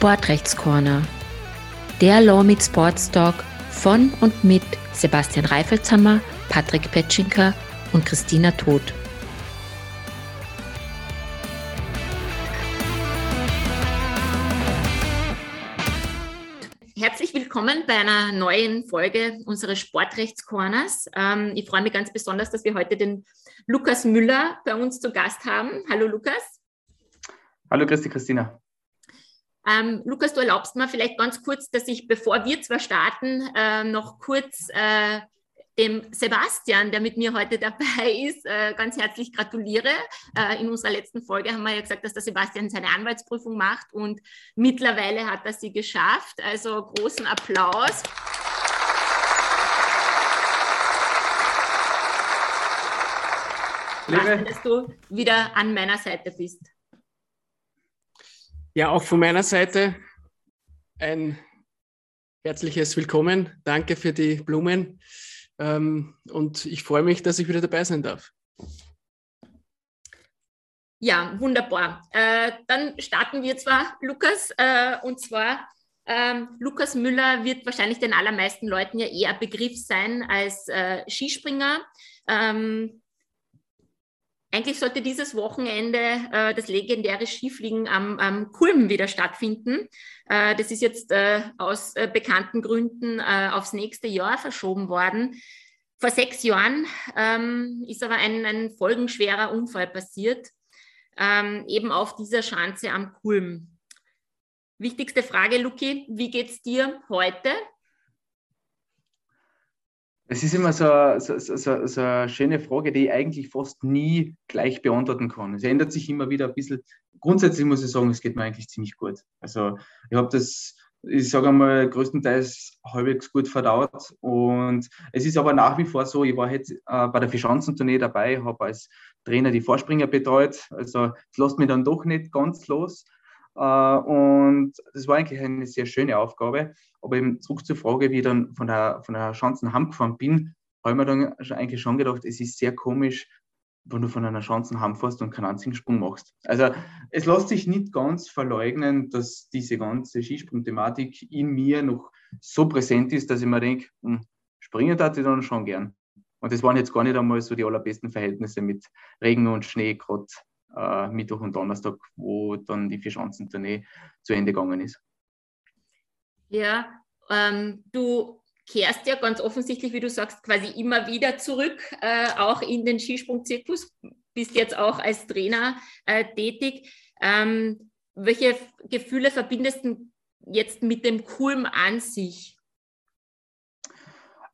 Sportrechtscorner. Der Law mit Sports Talk von und mit Sebastian Reifelshammer, Patrick Petschinker und Christina Todt. Herzlich willkommen bei einer neuen Folge unseres Sportrechtscorners. Ähm, ich freue mich ganz besonders, dass wir heute den Lukas Müller bei uns zu Gast haben. Hallo Lukas. Hallo Christi Christina. Ähm, Lukas, du erlaubst mir vielleicht ganz kurz, dass ich, bevor wir zwar starten, äh, noch kurz äh, dem Sebastian, der mit mir heute dabei ist, äh, ganz herzlich gratuliere. Äh, in unserer letzten Folge haben wir ja gesagt, dass der Sebastian seine Anwaltsprüfung macht und mittlerweile hat er sie geschafft. Also großen Applaus. Liebe. dass du wieder an meiner Seite bist. Ja, auch von meiner Seite ein herzliches Willkommen. Danke für die Blumen. Ähm, und ich freue mich, dass ich wieder dabei sein darf. Ja, wunderbar. Äh, dann starten wir zwar, Lukas, äh, und zwar ähm, Lukas Müller wird wahrscheinlich den allermeisten Leuten ja eher Begriff sein als äh, Skispringer. Ähm, eigentlich sollte dieses Wochenende äh, das legendäre Skifliegen am, am Kulm wieder stattfinden. Äh, das ist jetzt äh, aus äh, bekannten Gründen äh, aufs nächste Jahr verschoben worden. Vor sechs Jahren ähm, ist aber ein, ein folgenschwerer Unfall passiert, ähm, eben auf dieser Schanze am Kulm. Wichtigste Frage, Luki, wie geht's dir heute? Es ist immer so, so, so, so, eine schöne Frage, die ich eigentlich fast nie gleich beantworten kann. Es ändert sich immer wieder ein bisschen. Grundsätzlich muss ich sagen, es geht mir eigentlich ziemlich gut. Also ich habe das, ich sage einmal, größtenteils halbwegs gut verdaut. Und es ist aber nach wie vor so, ich war jetzt äh, bei der Fischanzentournee dabei, habe als Trainer die Vorspringer betreut. Also es lässt mich dann doch nicht ganz los. Äh, und das war eigentlich eine sehr schöne Aufgabe. Aber eben zurück zur Frage, wie ich dann von der, von der Schanzen heimgefahren bin, habe ich mir dann eigentlich schon gedacht, es ist sehr komisch, wenn du von einer Schanzen heimfährst und keinen einzigen Sprung machst. Also es lässt sich nicht ganz verleugnen, dass diese ganze Skisprung-Thematik in mir noch so präsent ist, dass ich mir denke, hm, springen darf ich dann schon gern. Und das waren jetzt gar nicht einmal so die allerbesten Verhältnisse mit Regen und Schnee, gerade äh, Mittwoch und Donnerstag, wo dann die Vierschanzentournee zu Ende gegangen ist. Ja, ähm, du kehrst ja ganz offensichtlich, wie du sagst, quasi immer wieder zurück, äh, auch in den Skisprungzirkus, bist jetzt auch als Trainer äh, tätig. Ähm, welche Gefühle verbindest du jetzt mit dem Kulm an sich?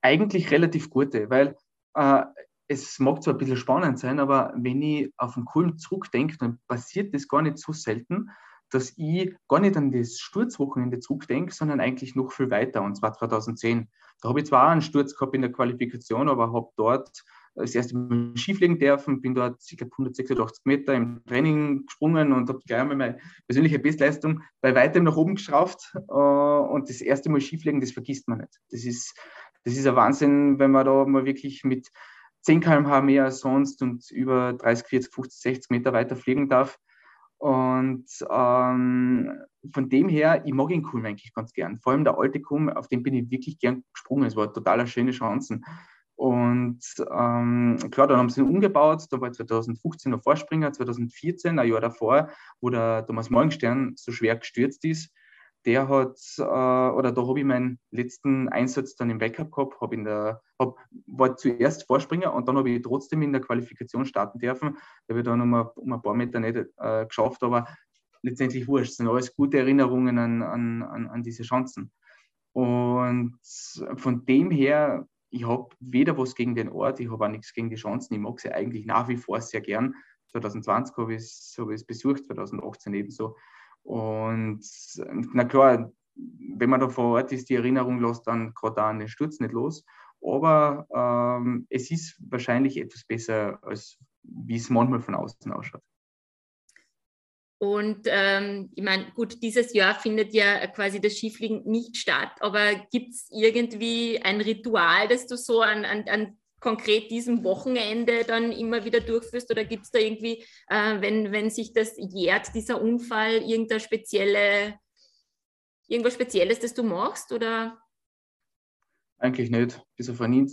Eigentlich relativ gute, weil äh, es mag zwar ein bisschen spannend sein, aber wenn ich auf den Kulm zurückdenke, dann passiert das gar nicht so selten, dass ich gar nicht an das Sturzwochenende zurückdenke, sondern eigentlich noch viel weiter, und zwar 2010. Da habe ich zwar einen Sturz gehabt in der Qualifikation, aber habe dort das erste Mal Skifliegen dürfen, bin dort ca. 186 Meter im Training gesprungen und habe gleich einmal meine persönliche Bestleistung bei weitem nach oben geschraubt. Äh, und das erste Mal Skifliegen, das vergisst man nicht. Das ist, das ist ein Wahnsinn, wenn man da mal wirklich mit 10 km/h mehr als sonst und über 30, 40, 50, 60 Meter weiter fliegen darf. Und ähm, von dem her, ich mag den Kulm eigentlich ganz gern. Vor allem der alte Kulm, auf den bin ich wirklich gern gesprungen. Es war total schöne Chancen. Und ähm, klar, dann haben sie ihn umgebaut. Da war 2015 noch Vorspringer, 2014, ein Jahr davor, wo der Thomas Morgenstern so schwer gestürzt ist der hat, äh, oder da habe ich meinen letzten Einsatz dann im Backup gehabt, hab in der, hab, war zuerst Vorspringer und dann habe ich trotzdem in der Qualifikation starten dürfen. Da habe ich dann um, um ein paar Meter nicht äh, geschafft, aber letztendlich wurscht. Das sind alles gute Erinnerungen an, an, an, an diese Chancen. Und von dem her, ich habe weder was gegen den Ort, ich habe auch nichts gegen die Chancen. Ich mag sie eigentlich nach wie vor sehr gern. 2020 habe ich es hab besucht, 2018 ebenso. Und na klar, wenn man da vor Ort ist, die Erinnerung lässt dann gerade an den Sturz nicht los. Aber ähm, es ist wahrscheinlich etwas besser, als wie es manchmal von außen ausschaut. Und ähm, ich meine, gut, dieses Jahr findet ja quasi das Skifliegen nicht statt, aber gibt es irgendwie ein Ritual, das du so an, an, an konkret diesem Wochenende dann immer wieder durchführst? Oder gibt es da irgendwie, äh, wenn, wenn sich das jährt, dieser Unfall, irgendeine spezielle irgendwas Spezielles, das du machst? Oder? Eigentlich nicht, bis auf einen,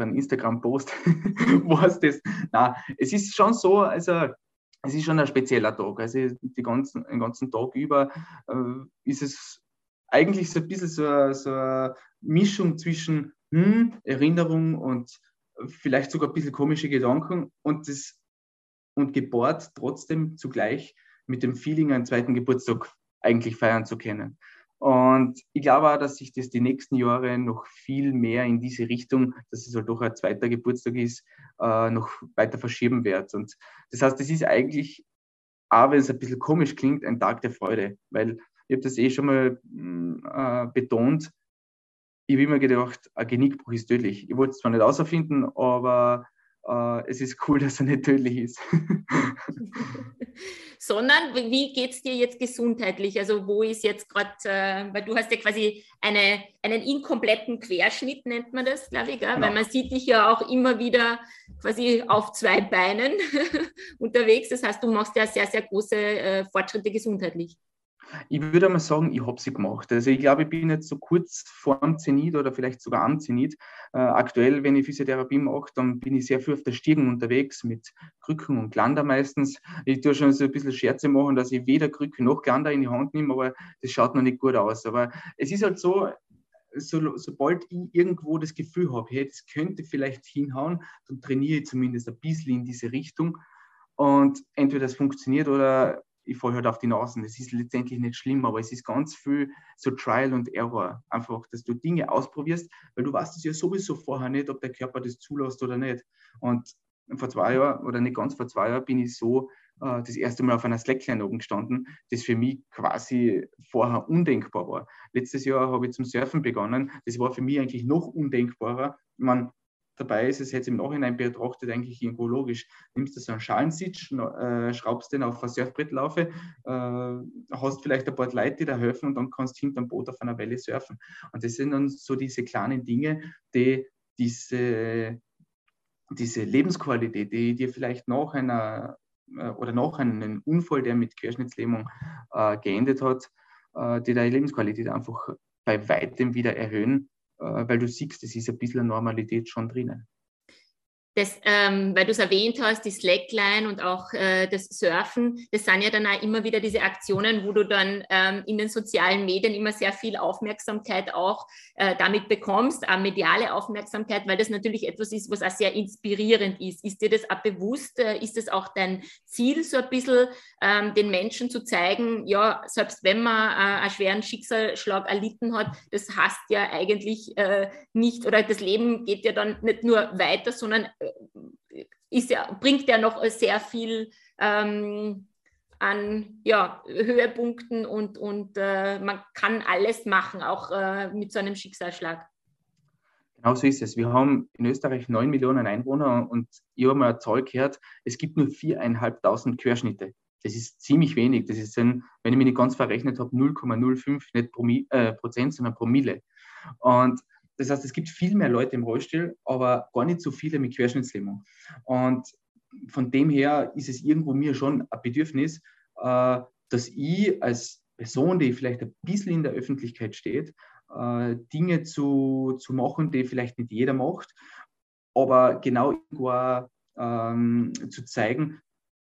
einen Instagram-Post war es das. Nein, es ist schon so, also es ist schon ein spezieller Tag. Also ganzen, den ganzen Tag über äh, ist es eigentlich so ein bisschen so, so eine Mischung zwischen hm, Erinnerung und vielleicht sogar ein bisschen komische Gedanken und, das, und gebohrt trotzdem zugleich mit dem Feeling, einen zweiten Geburtstag eigentlich feiern zu können. Und ich glaube auch, dass sich das die nächsten Jahre noch viel mehr in diese Richtung, dass es halt doch ein zweiter Geburtstag ist, äh, noch weiter verschieben wird. Und das heißt, es ist eigentlich, auch wenn es ein bisschen komisch klingt, ein Tag der Freude, weil ich habe das eh schon mal mm, äh, betont. Ich habe immer gedacht, ein Genickbruch ist tödlich. Ich wollte es zwar nicht auserfinden, aber äh, es ist cool, dass er nicht tödlich ist. Sondern wie geht es dir jetzt gesundheitlich? Also wo ist jetzt gerade, äh, weil du hast ja quasi eine, einen inkompletten Querschnitt, nennt man das, glaube ich, genau. weil man sieht dich ja auch immer wieder quasi auf zwei Beinen unterwegs. Das heißt, du machst ja sehr, sehr große äh, Fortschritte gesundheitlich. Ich würde mal sagen, ich habe sie gemacht. Also ich glaube, ich bin jetzt so kurz vor dem Zenit oder vielleicht sogar am Zenit. Äh, aktuell, wenn ich Physiotherapie mache, dann bin ich sehr viel auf der Stirn unterwegs mit Krücken und Glander meistens. Ich tue schon so ein bisschen Scherze machen, dass ich weder Krücke noch Glander in die Hand nehme, aber das schaut noch nicht gut aus. Aber es ist halt so, so, sobald ich irgendwo das Gefühl habe, hey, das könnte vielleicht hinhauen, dann trainiere ich zumindest ein bisschen in diese Richtung. Und entweder es funktioniert oder ich falle halt auf die Nasen. Das ist letztendlich nicht schlimm, aber es ist ganz viel so Trial und Error. Einfach, dass du Dinge ausprobierst, weil du weißt es ja sowieso vorher nicht, ob der Körper das zulässt oder nicht. Und vor zwei Jahren oder nicht ganz vor zwei Jahren bin ich so äh, das erste Mal auf einer Slackline oben gestanden, das für mich quasi vorher undenkbar war. Letztes Jahr habe ich zum Surfen begonnen. Das war für mich eigentlich noch undenkbarer. Man, dabei ist, es jetzt im Nachhinein betrachtet eigentlich irgendwo logisch. Nimmst du so einen Schalensitz, äh, schraubst den auf ein Surfbrettlaufe, äh, hast vielleicht ein paar Leute, die da helfen und dann kannst du hinterm Boot auf einer Welle surfen. Und das sind dann so diese kleinen Dinge, die diese, diese Lebensqualität, die dir vielleicht nach einer äh, oder nach einem Unfall, der mit Querschnittslähmung äh, geendet hat, äh, die deine Lebensqualität einfach bei weitem wieder erhöhen weil du siehst, es ist ein bisschen Normalität schon drinnen das, ähm, weil du es erwähnt hast, die Slackline und auch äh, das Surfen, das sind ja dann auch immer wieder diese Aktionen, wo du dann ähm, in den sozialen Medien immer sehr viel Aufmerksamkeit auch äh, damit bekommst, auch mediale Aufmerksamkeit, weil das natürlich etwas ist, was auch sehr inspirierend ist. Ist dir das auch bewusst? Äh, ist es auch dein Ziel, so ein bisschen ähm, den Menschen zu zeigen, ja, selbst wenn man äh, einen schweren Schicksalsschlag erlitten hat, das heißt ja eigentlich äh, nicht, oder das Leben geht ja dann nicht nur weiter, sondern ist ja, bringt ja noch sehr viel ähm, an ja, Höhepunkten und, und äh, man kann alles machen, auch äh, mit so einem Schicksalsschlag. Genau so ist es. Wir haben in Österreich 9 Millionen Einwohner und ich habe mal eine Zahl gehört, es gibt nur 4.500 Querschnitte. Das ist ziemlich wenig. Das ist, ein, wenn ich mich nicht ganz verrechnet habe, 0,05 nicht Promi äh, Prozent, sondern Promille. Und das heißt, es gibt viel mehr Leute im Rollstuhl, aber gar nicht so viele mit Querschnittslähmung. Und von dem her ist es irgendwo mir schon ein Bedürfnis, äh, dass ich als Person, die vielleicht ein bisschen in der Öffentlichkeit steht, äh, Dinge zu, zu machen, die vielleicht nicht jeder macht, aber genau irgendwo ähm, zu zeigen,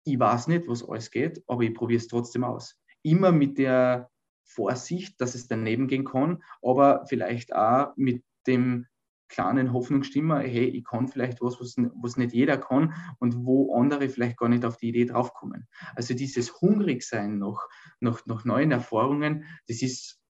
ich weiß nicht, was alles geht, aber ich probiere es trotzdem aus. Immer mit der Vorsicht, dass es daneben gehen kann, aber vielleicht auch mit dem kleinen Hoffnungsstimme, hey, ich kann vielleicht was, was, was nicht jeder kann und wo andere vielleicht gar nicht auf die Idee draufkommen. Also dieses Hungrigsein nach, nach, nach neuen Erfahrungen, das ist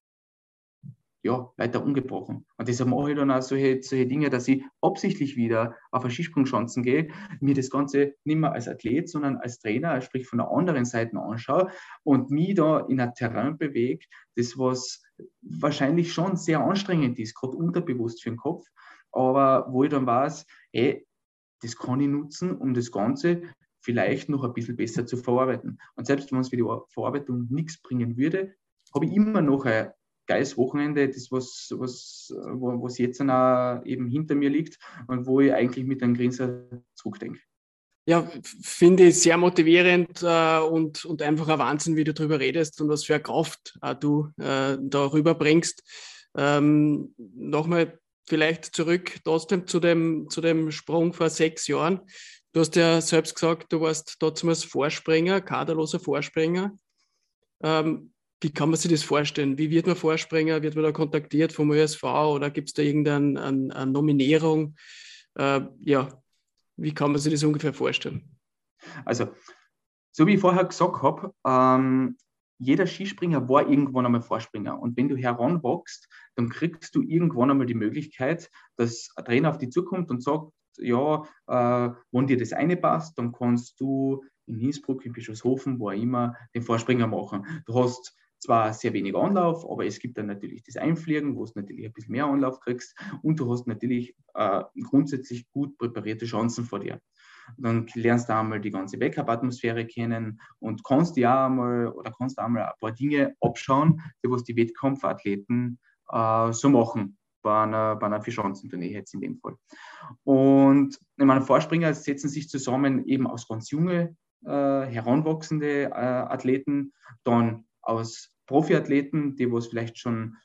ja, weiter ungebrochen. Und deshalb mache ich dann auch solche, solche Dinge, dass ich absichtlich wieder auf eine Skisprungschanzen gehe, mir das Ganze nicht mehr als Athlet, sondern als Trainer, sprich von der anderen Seite anschaue und mich da in ein Terrain bewege, das was wahrscheinlich schon sehr anstrengend ist, gerade unterbewusst für den Kopf, aber wo ich dann weiß, ey, das kann ich nutzen, um das Ganze vielleicht noch ein bisschen besser zu verarbeiten. Und selbst wenn es für die Verarbeitung nichts bringen würde, habe ich immer noch ein geiles Wochenende, das was, was, wo, was jetzt auch eben hinter mir liegt und wo ich eigentlich mit einem Grinser zurückdenke. Ja, finde ich sehr motivierend äh, und, und einfach ein Wahnsinn, wie du darüber redest und was für eine Kraft äh, du äh, da rüberbringst. Ähm, Nochmal vielleicht zurück trotzdem zu dem, zu dem Sprung vor sechs Jahren. Du hast ja selbst gesagt, du warst damals Vorspringer, kaderloser Vorspringer. Ähm, wie kann man sich das vorstellen? Wie wird man Vorspringer? Wird man da kontaktiert vom ÖSV oder gibt es da irgendeine eine, eine Nominierung? Äh, ja, wie kann man sich das ungefähr vorstellen? Also, so wie ich vorher gesagt habe, ähm, jeder Skispringer war irgendwann einmal Vorspringer. Und wenn du heranwachst, dann kriegst du irgendwann einmal die Möglichkeit, dass ein Trainer auf dich zukommt und sagt, ja, äh, wenn dir das eine passt, dann kannst du in Innsbruck, in Bischofshofen, wo auch immer, den Vorspringer machen. Du hast zwar sehr wenig Anlauf, aber es gibt dann natürlich das Einfliegen, wo du natürlich ein bisschen mehr Anlauf kriegst und du hast natürlich äh, grundsätzlich gut präparierte Chancen vor dir. Dann lernst du einmal die ganze Backup-Atmosphäre kennen und kannst ja einmal oder kannst einmal ein paar Dinge abschauen, die was die Wettkampfathleten äh, so machen bei einer, bei einer Vierschanzentournee jetzt in dem Fall. Und ich meine, Vorspringer setzen sich zusammen eben aus ganz junge, äh, heranwachsende äh, Athleten, dann aus Profiathleten, die was vielleicht schon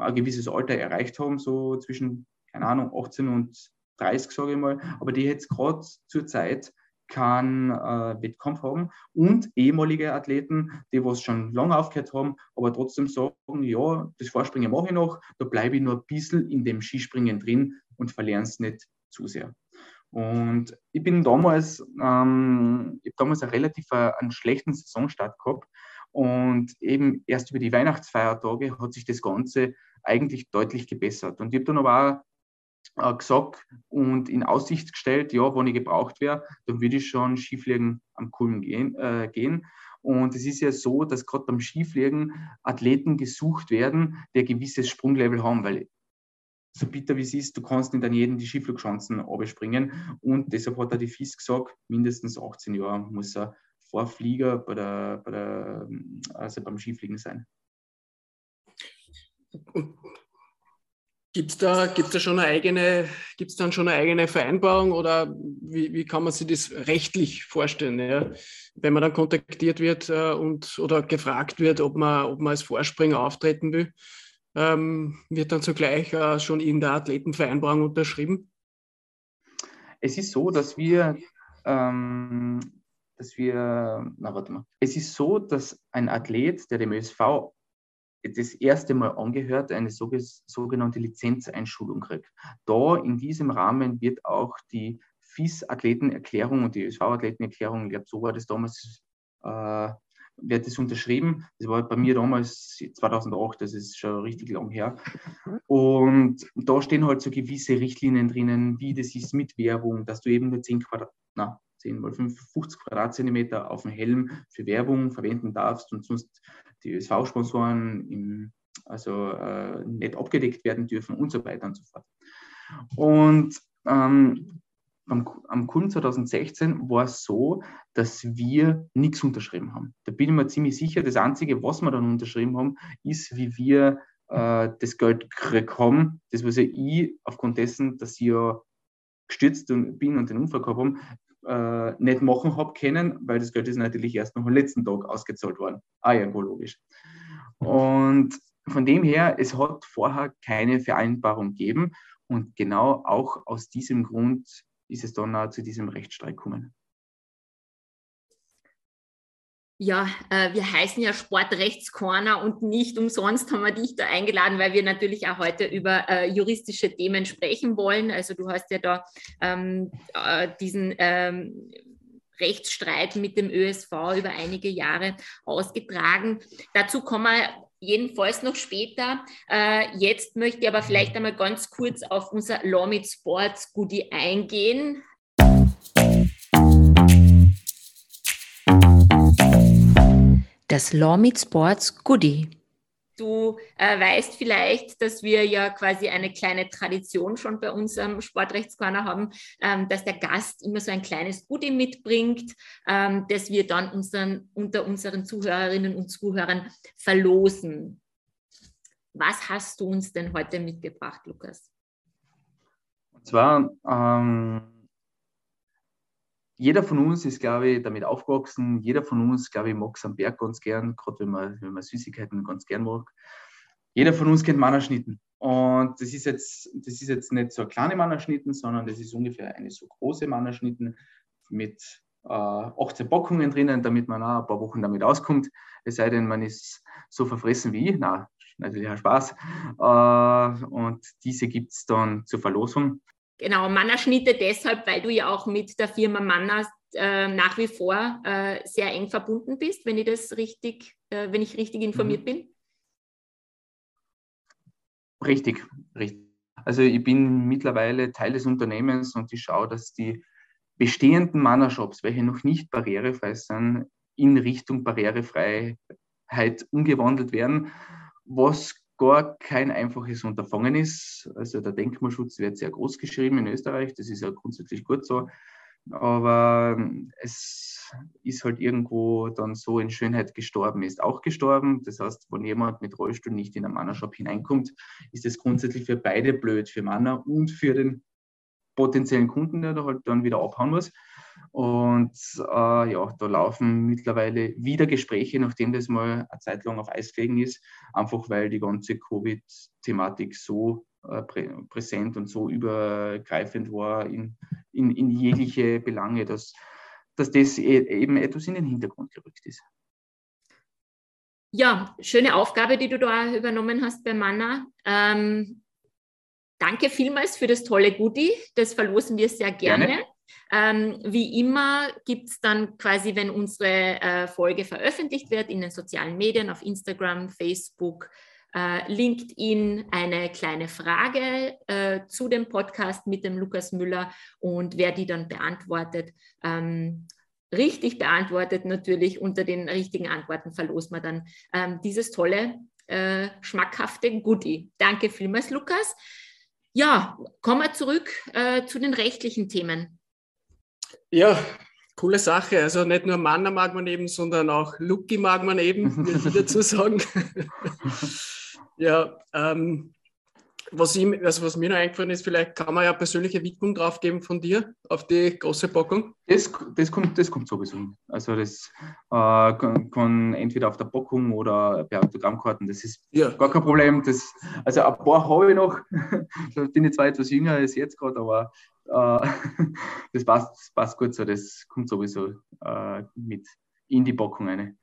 ein gewisses Alter erreicht haben, so zwischen, keine Ahnung, 18 und 30, sage ich mal, aber die jetzt gerade zur Zeit keinen äh, Wettkampf haben und ehemalige Athleten, die was schon lange aufgehört haben, aber trotzdem sagen, ja, das Vorspringen mache ich noch, da bleibe ich nur ein bisschen in dem Skispringen drin und verliere es nicht zu sehr. Und ich bin damals, ähm, ich habe damals einen relativ äh, einen schlechten Saisonstart gehabt und eben erst über die Weihnachtsfeiertage hat sich das Ganze eigentlich deutlich gebessert. Und ich habe dann aber auch äh, gesagt und in Aussicht gestellt, ja, wenn ich gebraucht wäre, dann würde ich schon Skifliegen am Kulm gehen. Äh, gehen. Und es ist ja so, dass gerade beim Skifliegen Athleten gesucht werden, die ein gewisses Sprunglevel haben, weil so bitter wie es ist, du kannst nicht an jeden die Skiflugchancen abspringen. Und deshalb hat er die FIS gesagt, mindestens 18 Jahre muss er Vorflieger bei der, bei der, also beim Skifliegen sein. Gibt es da, gibt's da schon eine eigene, gibt's dann schon eine eigene Vereinbarung oder wie, wie kann man sich das rechtlich vorstellen? Ja? Wenn man dann kontaktiert wird äh, und oder gefragt wird, ob man, ob man als Vorspringer auftreten will, ähm, wird dann zugleich äh, schon in der Athletenvereinbarung unterschrieben? Es ist so, dass wir, ähm, dass wir, na warte mal, es ist so, dass ein Athlet, der dem ÖSV das erste Mal angehört, eine sogenannte Lizenzeinschulung kriegt. Da in diesem Rahmen wird auch die FIS-Athletenerklärung und die ÖSV-Athletenerklärung, ich glaube, so war das damals, äh, wird das unterschrieben. Das war bei mir damals 2008, das ist schon richtig lang her. Und da stehen halt so gewisse Richtlinien drinnen, wie das ist mit Werbung, dass du eben nur 10 Quadrat, na, 10 mal 5, 50 Quadratzentimeter auf dem Helm für Werbung verwenden darfst und sonst die ÖSV-Sponsoren also äh, nicht abgedeckt werden dürfen und so weiter und so fort. Und ähm, am, am Kunden 2016 war es so, dass wir nichts unterschrieben haben. Da bin ich mir ziemlich sicher, das Einzige, was wir dann unterschrieben haben, ist, wie wir äh, das Geld haben. Das, was ja ich aufgrund dessen, dass ich ja gestürzt bin und den Unfall gehabt habe, äh, nicht machen habe können, weil das Geld ist natürlich erst noch am letzten Tag ausgezahlt worden. Ah ja, logisch. Und von dem her, es hat vorher keine Vereinbarung gegeben und genau auch aus diesem Grund ist es dann auch zu diesem Rechtsstreit gekommen. Ja, äh, wir heißen ja Sportrechtscorner und nicht umsonst haben wir dich da eingeladen, weil wir natürlich auch heute über äh, juristische Themen sprechen wollen. Also du hast ja da ähm, äh, diesen ähm, Rechtsstreit mit dem ÖSV über einige Jahre ausgetragen. Dazu kommen wir jedenfalls noch später. Äh, jetzt möchte ich aber vielleicht einmal ganz kurz auf unser Law mit Sports Goodie eingehen. Das Law Meet Sports Goodie. Du äh, weißt vielleicht, dass wir ja quasi eine kleine Tradition schon bei unserem Sportrechtscorner haben, ähm, dass der Gast immer so ein kleines Goodie mitbringt, ähm, das wir dann unseren, unter unseren Zuhörerinnen und Zuhörern verlosen. Was hast du uns denn heute mitgebracht, Lukas? Und zwar ähm, jeder von uns ist, glaube ich, damit aufgewachsen. Jeder von uns, glaube ich, mag es am Berg ganz gern, gerade wenn man, wenn man Süßigkeiten ganz gern mag. Jeder von uns kennt Mannerschnitten. Und das ist jetzt, das ist jetzt nicht so eine kleine Mannerschnitten, sondern das ist ungefähr eine so große Mannerschnitten mit äh, 18 Packungen drinnen, damit man auch ein paar Wochen damit auskommt. Es sei denn, man ist so verfressen wie ich. Na, natürlich ein Spaß. Äh, und diese gibt es dann zur Verlosung. Genau, Mannerschnitte deshalb, weil du ja auch mit der Firma Manner äh, nach wie vor äh, sehr eng verbunden bist, wenn ich das richtig, äh, wenn ich richtig informiert mhm. bin. Richtig, richtig. Also ich bin mittlerweile Teil des Unternehmens und ich schaue, dass die bestehenden Mannershops, welche noch nicht barrierefrei sind, in Richtung Barrierefreiheit umgewandelt werden, was gar kein einfaches Unterfangen ist. Also der Denkmalschutz wird sehr groß geschrieben in Österreich, das ist ja grundsätzlich gut so. Aber es ist halt irgendwo dann so in Schönheit gestorben, ist auch gestorben. Das heißt, wenn jemand mit Rollstuhl nicht in einen Mannershop hineinkommt, ist das grundsätzlich für beide blöd, für Manner und für den potenziellen Kunden, der da halt dann wieder abhauen muss. Und äh, ja, da laufen mittlerweile wieder Gespräche, nachdem das mal eine Zeit lang auf Eis gelegen ist, einfach weil die ganze Covid-Thematik so äh, prä präsent und so übergreifend war in, in, in jegliche Belange, dass, dass das e eben etwas in den Hintergrund gerückt ist. Ja, schöne Aufgabe, die du da übernommen hast bei Manna. Ähm, danke vielmals für das tolle Goodie. Das verlosen wir sehr gerne. gerne. Ähm, wie immer gibt es dann quasi, wenn unsere äh, Folge veröffentlicht wird, in den sozialen Medien, auf Instagram, Facebook, äh, LinkedIn, eine kleine Frage äh, zu dem Podcast mit dem Lukas Müller und wer die dann beantwortet, ähm, richtig beantwortet natürlich unter den richtigen Antworten verlost man dann ähm, dieses tolle, äh, schmackhafte Goodie. Danke vielmals, Lukas. Ja, kommen wir zurück äh, zu den rechtlichen Themen. Ja, coole Sache. Also nicht nur Manner mag man eben, sondern auch Lucky mag man eben, würde ich dazu sagen. ja, ähm, was, ich, also was mir noch eingefallen ist, vielleicht kann man ja persönliche Widmung drauf geben von dir auf die große Packung. Das, das, kommt, das kommt sowieso. Also das äh, kann, kann, entweder auf der Packung oder per Autogrammkarten, das ist ja. gar kein Problem. Das, also ein paar habe ich noch, da bin ich zwar etwas jünger als jetzt gerade, aber äh, das passt, passt gut so, das kommt sowieso äh, mit in die Packung rein.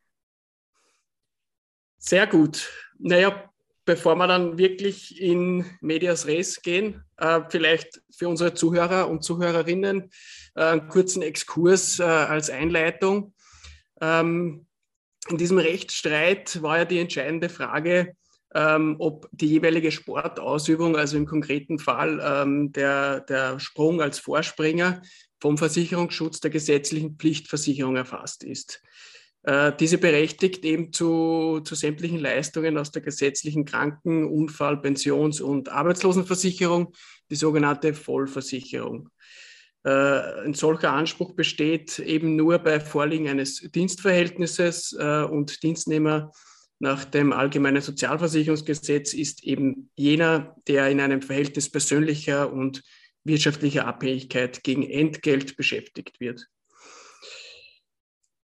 Sehr gut. Naja, bevor wir dann wirklich in Medias Res gehen, äh, vielleicht für unsere Zuhörer und Zuhörerinnen äh, einen kurzen Exkurs äh, als Einleitung. Ähm, in diesem Rechtsstreit war ja die entscheidende Frage, ähm, ob die jeweilige Sportausübung, also im konkreten Fall ähm, der, der Sprung als Vorspringer, vom Versicherungsschutz der gesetzlichen Pflichtversicherung erfasst ist. Äh, diese berechtigt eben zu, zu sämtlichen Leistungen aus der gesetzlichen Kranken-, Unfall-, Pensions- und Arbeitslosenversicherung, die sogenannte Vollversicherung. Äh, ein solcher Anspruch besteht eben nur bei Vorliegen eines Dienstverhältnisses äh, und Dienstnehmer nach dem Allgemeinen Sozialversicherungsgesetz ist eben jener, der in einem Verhältnis persönlicher und wirtschaftlicher Abhängigkeit gegen Entgelt beschäftigt wird.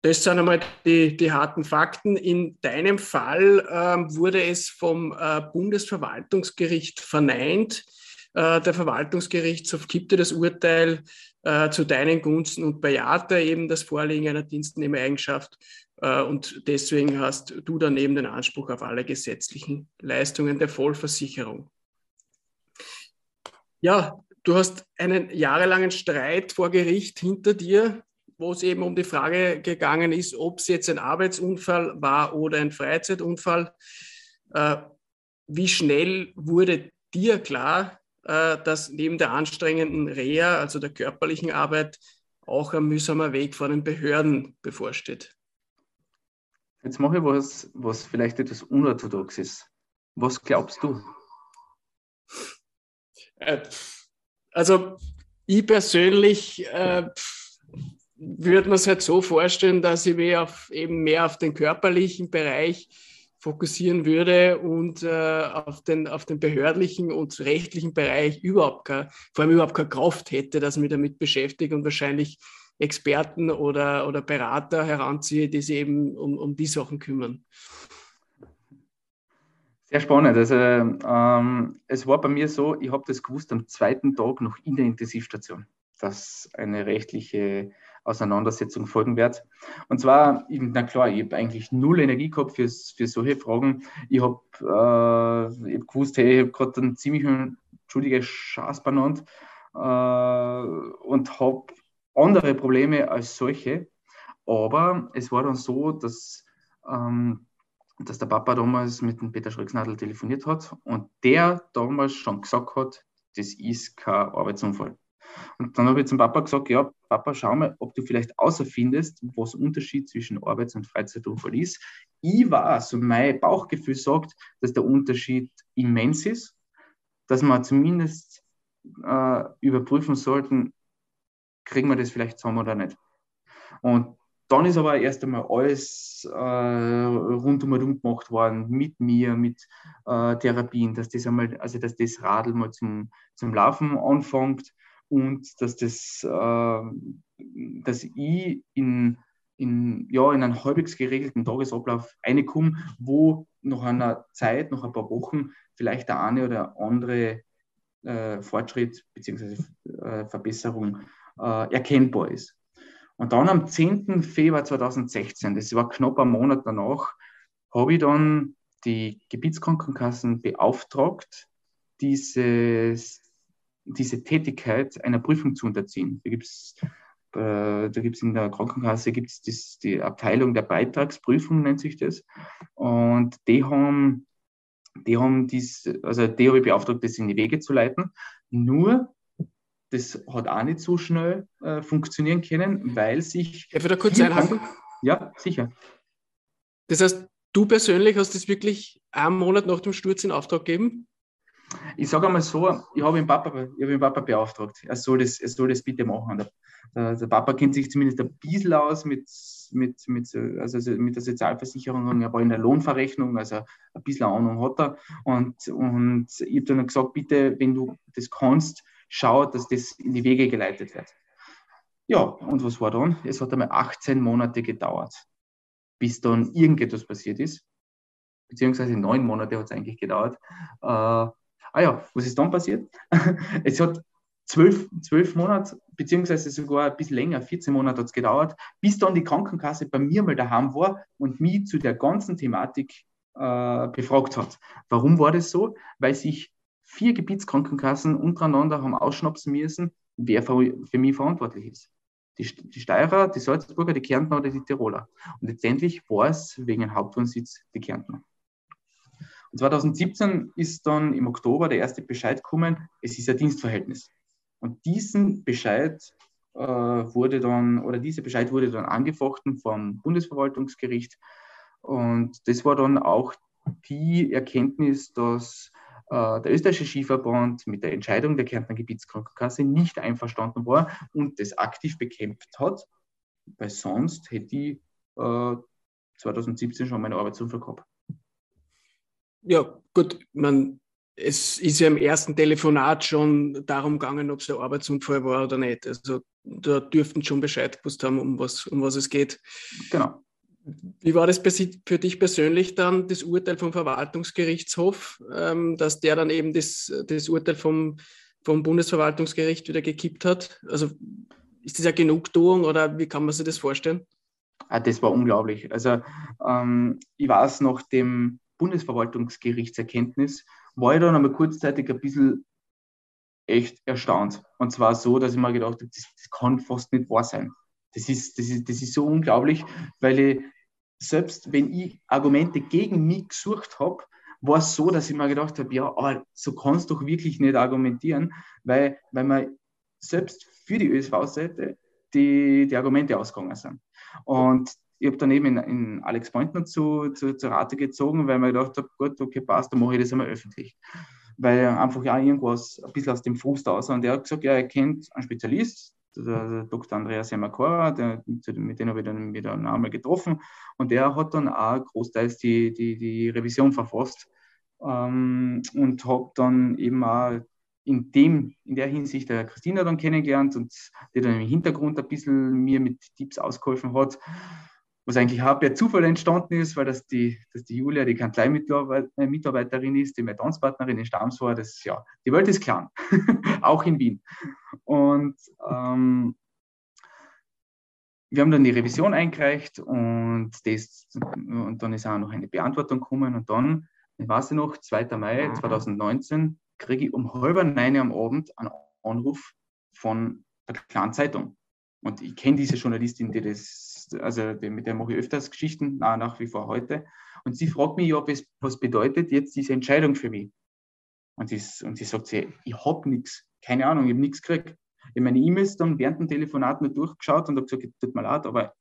Das sind einmal die, die harten Fakten. In deinem Fall ähm, wurde es vom äh, Bundesverwaltungsgericht verneint. Äh, der Verwaltungsgerichtshof kippte das Urteil äh, zu deinen Gunsten und bejahte eben das Vorliegen einer Dienstnehmereigenschaft äh, und deswegen hast du daneben den Anspruch auf alle gesetzlichen Leistungen der Vollversicherung. Ja, du hast einen jahrelangen Streit vor Gericht hinter dir, wo es eben um die Frage gegangen ist, ob es jetzt ein Arbeitsunfall war oder ein Freizeitunfall. Äh, wie schnell wurde dir klar, äh, dass neben der anstrengenden Reha, also der körperlichen Arbeit, auch ein mühsamer Weg vor den Behörden bevorsteht? Jetzt mache ich was, was vielleicht etwas unorthodox ist. Was glaubst du? Äh, also, ich persönlich äh, würde mir es halt so vorstellen, dass ich mich auf, eben mehr auf den körperlichen Bereich fokussieren würde und äh, auf, den, auf den behördlichen und rechtlichen Bereich überhaupt keine, vor allem überhaupt keine Kraft hätte, dass mich damit beschäftigt und wahrscheinlich Experten oder, oder Berater heranziehe, die sich eben um, um die Sachen kümmern. Sehr spannend. Also, ähm, es war bei mir so, ich habe das gewusst am zweiten Tag noch in der Intensivstation, dass eine rechtliche Auseinandersetzung folgen wird. Und zwar, na klar, ich habe eigentlich null Energie gehabt für, für solche Fragen. Ich habe äh, hab gewusst, hey, ich habe gerade einen ziemlichen, entschuldige, Schaß benannt äh, und habe andere Probleme als solche. Aber es war dann so, dass ähm, dass der Papa damals mit dem Peter Schrecksnadel telefoniert hat und der damals schon gesagt hat, das ist kein Arbeitsunfall. Und dann habe ich zum Papa gesagt, ja, Papa, schau mal, ob du vielleicht außerfindest, was der Unterschied zwischen Arbeits- und Freizeitunfall ist. Ich weiß und mein Bauchgefühl sagt, dass der Unterschied immens ist, dass wir zumindest äh, überprüfen sollten, kriegen wir das vielleicht zusammen oder nicht. Und dann ist aber erst einmal alles äh, rundum herum gemacht worden, mit mir, mit äh, Therapien, dass das einmal, also dass das Radl mal zum, zum Laufen anfängt und dass das, äh, dass ich in, in, ja, in einen halbwegs geregelten Tagesablauf reinkomme, wo nach einer Zeit, nach ein paar Wochen vielleicht der eine oder andere äh, Fortschritt bzw. Äh, Verbesserung äh, erkennbar ist. Und dann am 10. Februar 2016, das war knapp ein Monat danach, habe ich dann die Gebietskrankenkassen beauftragt, dieses, diese Tätigkeit einer Prüfung zu unterziehen. Da gibt es äh, da gibt es in der Krankenkasse gibt's das, die Abteilung der Beitragsprüfung, nennt sich das. Und die haben, die haben dies, also die habe ich beauftragt, das in die Wege zu leiten. Nur das hat auch nicht so schnell äh, funktionieren können, weil sich. Darf ich da kurz einhaken? Ja, sicher. Das heißt, du persönlich hast das wirklich einen Monat nach dem Sturz in Auftrag gegeben? Ich sage einmal so, ich habe den Papa, den Papa beauftragt. Er soll, das, er soll das bitte machen. Der, der, Papa kennt sich zumindest ein bisschen aus mit, mit, mit, also mit der Sozialversicherung. Er war in der Lohnverrechnung, also ein bisschen Ahnung hat er. Und, und ich habe dann gesagt, bitte, wenn du das kannst, schaut, dass das in die Wege geleitet wird. Ja, und was war dann? Es hat einmal 18 Monate gedauert, bis dann irgendetwas passiert ist. Beziehungsweise neun Monate hat es eigentlich gedauert. Äh, ah ja, was ist dann passiert? es hat zwölf, zwölf Monate, beziehungsweise sogar ein bisschen länger, 14 Monate hat es gedauert, bis dann die Krankenkasse bei mir mal daheim war und mich zu der ganzen Thematik äh, befragt hat. Warum war das so? Weil sich vier Gebietskrankenkassen untereinander haben ausschnapsen müssen, wer für, für mich verantwortlich ist. Die, die Steirer, die Salzburger, die Kärntner oder die Tiroler. Und letztendlich war es wegen Hauptwohnsitz die Kärntner. Und 2017 ist dann im Oktober der erste Bescheid gekommen, es ist ein Dienstverhältnis. Und diesen Bescheid äh, wurde dann, oder dieser Bescheid wurde dann angefochten vom Bundesverwaltungsgericht. Und das war dann auch die Erkenntnis, dass äh, der österreichische Skiverband mit der Entscheidung der Kärntner Gebietskrankenkasse nicht einverstanden war und das aktiv bekämpft hat, weil sonst hätte ich äh, 2017 schon meine Arbeitsunfall gehabt. Ja, gut, man, es ist ja im ersten Telefonat schon darum gegangen, ob es ein Arbeitsunfall war oder nicht. Also da dürften schon Bescheid gewusst haben, um was, um was es geht. Genau. Wie war das für dich persönlich dann, das Urteil vom Verwaltungsgerichtshof, ähm, dass der dann eben das, das Urteil vom, vom Bundesverwaltungsgericht wieder gekippt hat? Also ist das ja Genugtuung oder wie kann man sich das vorstellen? Ah, das war unglaublich. Also ähm, ich weiß, nach dem Bundesverwaltungsgerichtserkenntnis war ich dann einmal kurzzeitig ein bisschen echt erstaunt. Und zwar so, dass ich mir gedacht habe, das, das kann fast nicht wahr sein. Das ist, das, ist, das ist so unglaublich, weil ich selbst wenn ich Argumente gegen mich gesucht habe, war es so, dass ich mir gedacht habe, ja, oh, so kannst du doch wirklich nicht argumentieren, weil, weil man selbst für die ÖSV-Seite die, die Argumente ausgegangen sind. Und ich habe dann eben in, in Alex Pointner zu, zu, zur Rate gezogen, weil man gedacht habe, gut, okay, passt, dann mache ich das einmal öffentlich. Weil einfach ja irgendwas ein bisschen aus dem Frust aus. Und er hat gesagt, ja, er kennt einen Spezialist, der Dr. Andreas Yamakora, der, mit dem habe ich dann wieder einmal getroffen und der hat dann auch großteils die, die, die Revision verfasst ähm, und habe dann eben auch in, dem, in der Hinsicht der Christina dann kennengelernt und die dann im Hintergrund ein bisschen mir mit Tipps ausgeholfen hat, was eigentlich auch per Zufall entstanden ist, weil das die, dass die Julia die Kanzlei-Mitarbeiterin ist, die meine Tanzpartnerin in Stams war. Das, ja, die Welt ist klein, auch in Wien. Und ähm, wir haben dann die Revision eingereicht und, das, und dann ist auch noch eine Beantwortung gekommen und dann, ich weiß ich noch, 2. Mai 2019, kriege ich um halb neun am Abend einen Anruf von der kleinen Zeitung. Und ich kenne diese Journalistin, die das, also mit der mache ich öfters Geschichten, nach, nach wie vor heute. Und sie fragt mich, ob es, was bedeutet jetzt diese Entscheidung für mich? Und sie, und sie sagt, sie, ich habe nichts, keine Ahnung, ich habe nichts gekriegt. Ich habe meine E-Mails dann während dem Telefonat nur durchgeschaut und habe gesagt, tut mir leid, aber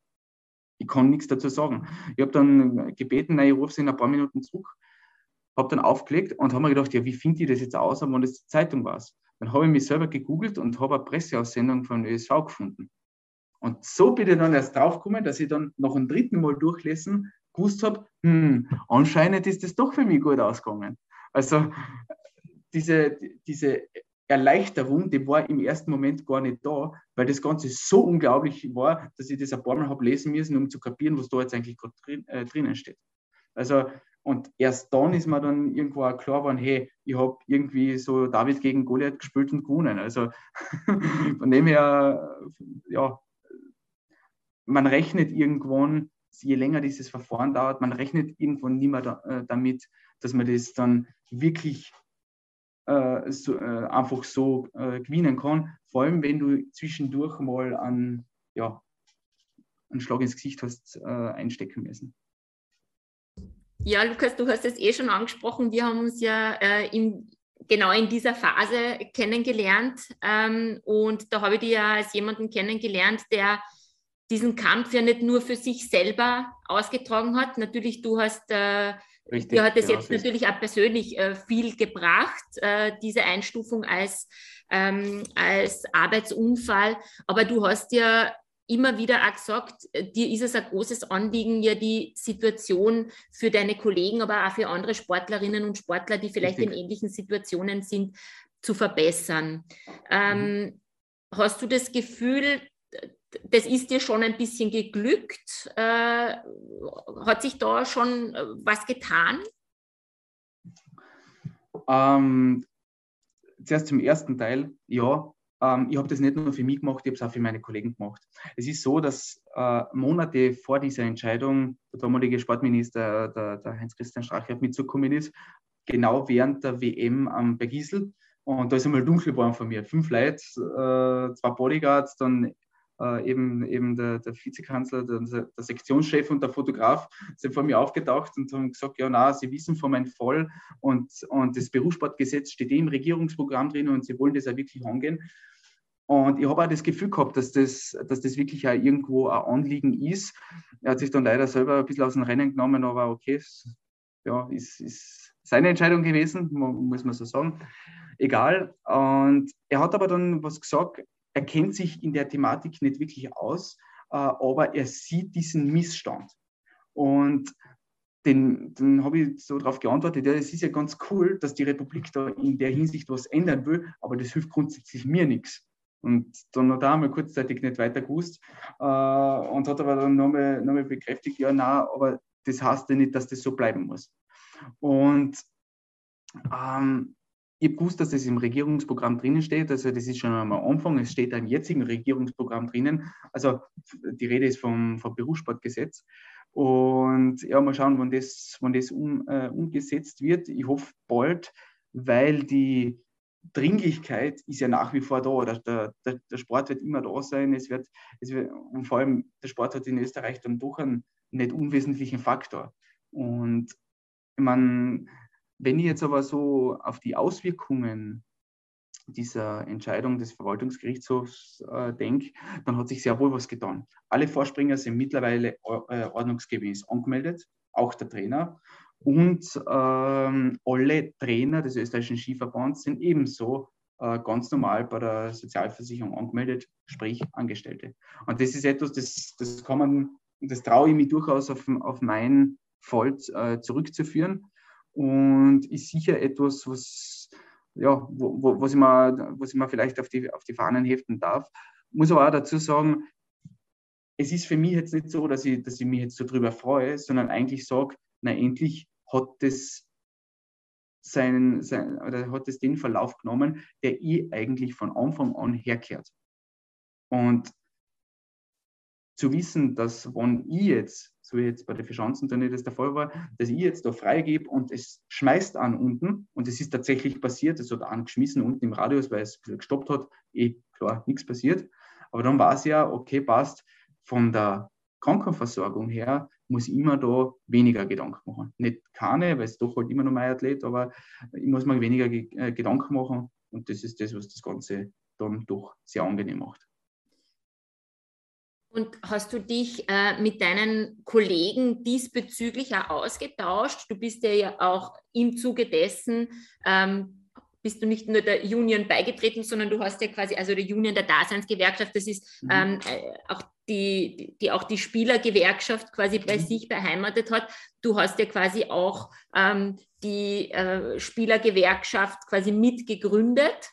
ich kann nichts dazu sagen. Ich habe dann gebeten, nein, ich rufe sie in ein paar Minuten zurück habe dann aufgelegt und habe mir gedacht, ja, wie finde ich das jetzt aus, wenn das die Zeitung war? Dann habe ich mich selber gegoogelt und habe eine Presseaussendung von ÖSV gefunden. Und so bin ich dann erst draufgekommen, dass ich dann noch ein dritten Mal durchlesen gewusst habe, hm, anscheinend ist das doch für mich gut ausgegangen. Also diese, diese Erleichterung, die war im ersten Moment gar nicht da, weil das Ganze so unglaublich war, dass ich das ein paar Mal habe lesen müssen, um zu kapieren, was da jetzt eigentlich drin, äh, drinnen steht. Also und erst dann ist mir dann irgendwo auch klar geworden, hey, ich habe irgendwie so David gegen Goliath gespielt und gewonnen. Also von dem her, ja, man rechnet irgendwann, je länger dieses Verfahren dauert, man rechnet irgendwann nicht mehr da, äh, damit, dass man das dann wirklich äh, so, äh, einfach so äh, gewinnen kann. Vor allem, wenn du zwischendurch mal einen, ja, einen Schlag ins Gesicht hast äh, einstecken müssen. Ja, Lukas, du hast es eh schon angesprochen. Wir haben uns ja äh, in, genau in dieser Phase kennengelernt. Ähm, und da habe ich dich ja als jemanden kennengelernt, der diesen Kampf ja nicht nur für sich selber ausgetragen hat. Natürlich, du hast, äh, Richtig, dir hat es genau, jetzt natürlich auch persönlich äh, viel gebracht, äh, diese Einstufung als, ähm, als Arbeitsunfall. Aber du hast ja immer wieder auch gesagt, äh, dir ist es ein großes Anliegen, ja die Situation für deine Kollegen, aber auch für andere Sportlerinnen und Sportler, die vielleicht Richtig. in ähnlichen Situationen sind, zu verbessern. Ähm, mhm. hast du das Gefühl, das ist dir schon ein bisschen geglückt? Äh, hat sich da schon äh, was getan? Ähm, zuerst zum ersten Teil, ja, ähm, ich habe das nicht nur für mich gemacht, ich habe es auch für meine Kollegen gemacht. Es ist so, dass äh, Monate vor dieser Entscheidung der damalige Sportminister, der, der Heinz-Christian Strache, mitzukommen ist, genau während der WM am Bergisel. Und da ist einmal dunkel geworden von mir. Fünf Leute, äh, zwei Bodyguards, dann äh, eben, eben der, der Vizekanzler, der, der, Sektionschef und der Fotograf sind vor mir aufgetaucht und haben gesagt, ja, na, sie wissen von meinem Fall und, und das Berufssportgesetz steht eh im Regierungsprogramm drin und sie wollen das auch wirklich angehen. Und ich habe auch das Gefühl gehabt, dass das, dass das wirklich auch irgendwo ein Anliegen ist. Er hat sich dann leider selber ein bisschen aus dem Rennen genommen, aber okay, ja, ist, ist seine Entscheidung gewesen, muss man so sagen. Egal. Und er hat aber dann was gesagt, er kennt sich in der Thematik nicht wirklich aus, äh, aber er sieht diesen Missstand. Und den, dann habe ich so darauf geantwortet, ja, es ist ja ganz cool, dass die Republik da in der Hinsicht was ändern will, aber das hilft grundsätzlich mir nichts. Und dann hat er einmal kurzzeitig nicht weiter gewusst äh, und hat aber dann nochmal noch mal bekräftigt, ja, na, aber das heißt ja nicht, dass das so bleiben muss. Und ähm, ich habe gewusst, dass das im Regierungsprogramm drinnen steht. Also das ist schon am Anfang. Es steht im jetzigen Regierungsprogramm drinnen. Also die Rede ist vom, vom Berufssportgesetz. Und ja, mal schauen, wann das, wann das um, äh, umgesetzt wird. Ich hoffe bald, weil die Dringlichkeit ist ja nach wie vor da. Der, der, der Sport wird immer da sein. Es wird, es wird, und vor allem der Sport hat in Österreich dann doch einen nicht unwesentlichen Faktor. Und ich wenn ich jetzt aber so auf die Auswirkungen dieser Entscheidung des Verwaltungsgerichtshofs äh, denke, dann hat sich sehr wohl was getan. Alle Vorspringer sind mittlerweile äh, ordnungsgemäß angemeldet, auch der Trainer. Und ähm, alle Trainer des österreichischen Skiverbands sind ebenso äh, ganz normal bei der Sozialversicherung angemeldet, sprich Angestellte. Und das ist etwas, das, das kann man, das traue ich mir durchaus auf, auf mein Fall äh, zurückzuführen und ist sicher etwas, was, ja, wo, wo, was, ich mir, was ich mir vielleicht auf die, auf die Fahnen heften darf. Muss aber auch dazu sagen, es ist für mich jetzt nicht so, dass ich, dass ich mich jetzt so drüber freue, sondern eigentlich sage, na endlich hat das seinen, sein, oder hat es den Verlauf genommen, der ich eigentlich von Anfang an herkehrt. Und zu wissen, dass wenn ich jetzt, so wie jetzt bei der Verschanzenturnier das der Fall war, dass ich jetzt da freigebe und es schmeißt an unten und es ist tatsächlich passiert, es hat angeschmissen unten im Radius, weil es gestoppt hat, eh klar, nichts passiert. Aber dann war es ja, okay, passt, von der Krankenversorgung her muss ich immer da weniger Gedanken machen. Nicht keine, weil es doch halt immer noch mein Athlet, aber ich muss mir weniger äh, Gedanken machen und das ist das, was das Ganze dann doch sehr angenehm macht. Und hast du dich äh, mit deinen Kollegen diesbezüglich auch ausgetauscht? Du bist ja auch im Zuge dessen, ähm, bist du nicht nur der Union beigetreten, sondern du hast ja quasi, also der Union der Daseinsgewerkschaft, das ist mhm. ähm, äh, auch die, die auch die Spielergewerkschaft quasi bei mhm. sich beheimatet hat. Du hast ja quasi auch ähm, die äh, Spielergewerkschaft quasi mitgegründet.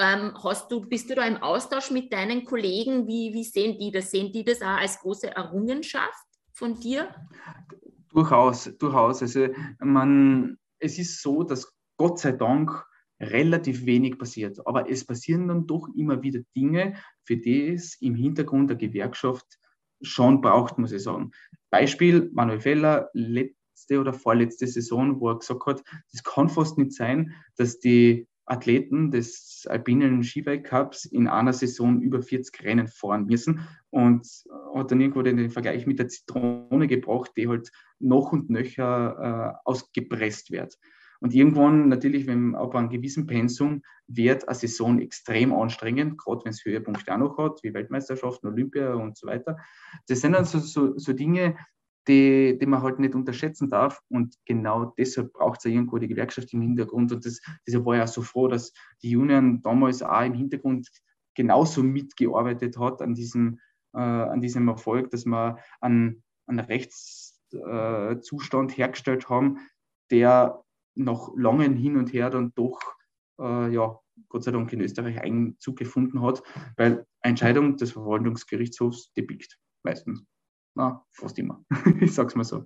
Ähm, hast du, bist du da im Austausch mit deinen Kollegen? Wie, wie sehen die das? Sehen die das auch als große Errungenschaft von dir? Durchaus, durchaus. Also man, es ist so, dass Gott sei Dank relativ wenig passiert. Aber es passieren dann doch immer wieder Dinge, für die es im Hintergrund der Gewerkschaft schon braucht, muss ich sagen. Beispiel Manuel Feller, letzte oder vorletzte Saison, wo er gesagt hat, das kann fast nicht sein, dass die Athleten des alpinen Skiweltcups in einer Saison über 40 Rennen fahren müssen und hat dann irgendwo den Vergleich mit der Zitrone gebracht, die halt noch und nöcher äh, ausgepresst wird. Und irgendwann natürlich, wenn ab einem gewissen Pensum wird eine Saison extrem anstrengend, gerade wenn es Höhepunkte auch noch hat, wie Weltmeisterschaften, Olympia und so weiter. Das sind dann so, so, so Dinge, die, die man halt nicht unterschätzen darf. Und genau deshalb braucht es ja irgendwo die Gewerkschaft im Hintergrund. Und das, deshalb war ich auch so froh, dass die Union damals auch im Hintergrund genauso mitgearbeitet hat an diesem, äh, an diesem Erfolg, dass wir einen, einen Rechtszustand äh, hergestellt haben, der nach langem Hin und Her dann doch, äh, ja, Gott sei Dank in Österreich Einzug gefunden hat, weil Entscheidung des Verwaltungsgerichtshofs, die meistens. Na, fast immer. ich sag's mal so.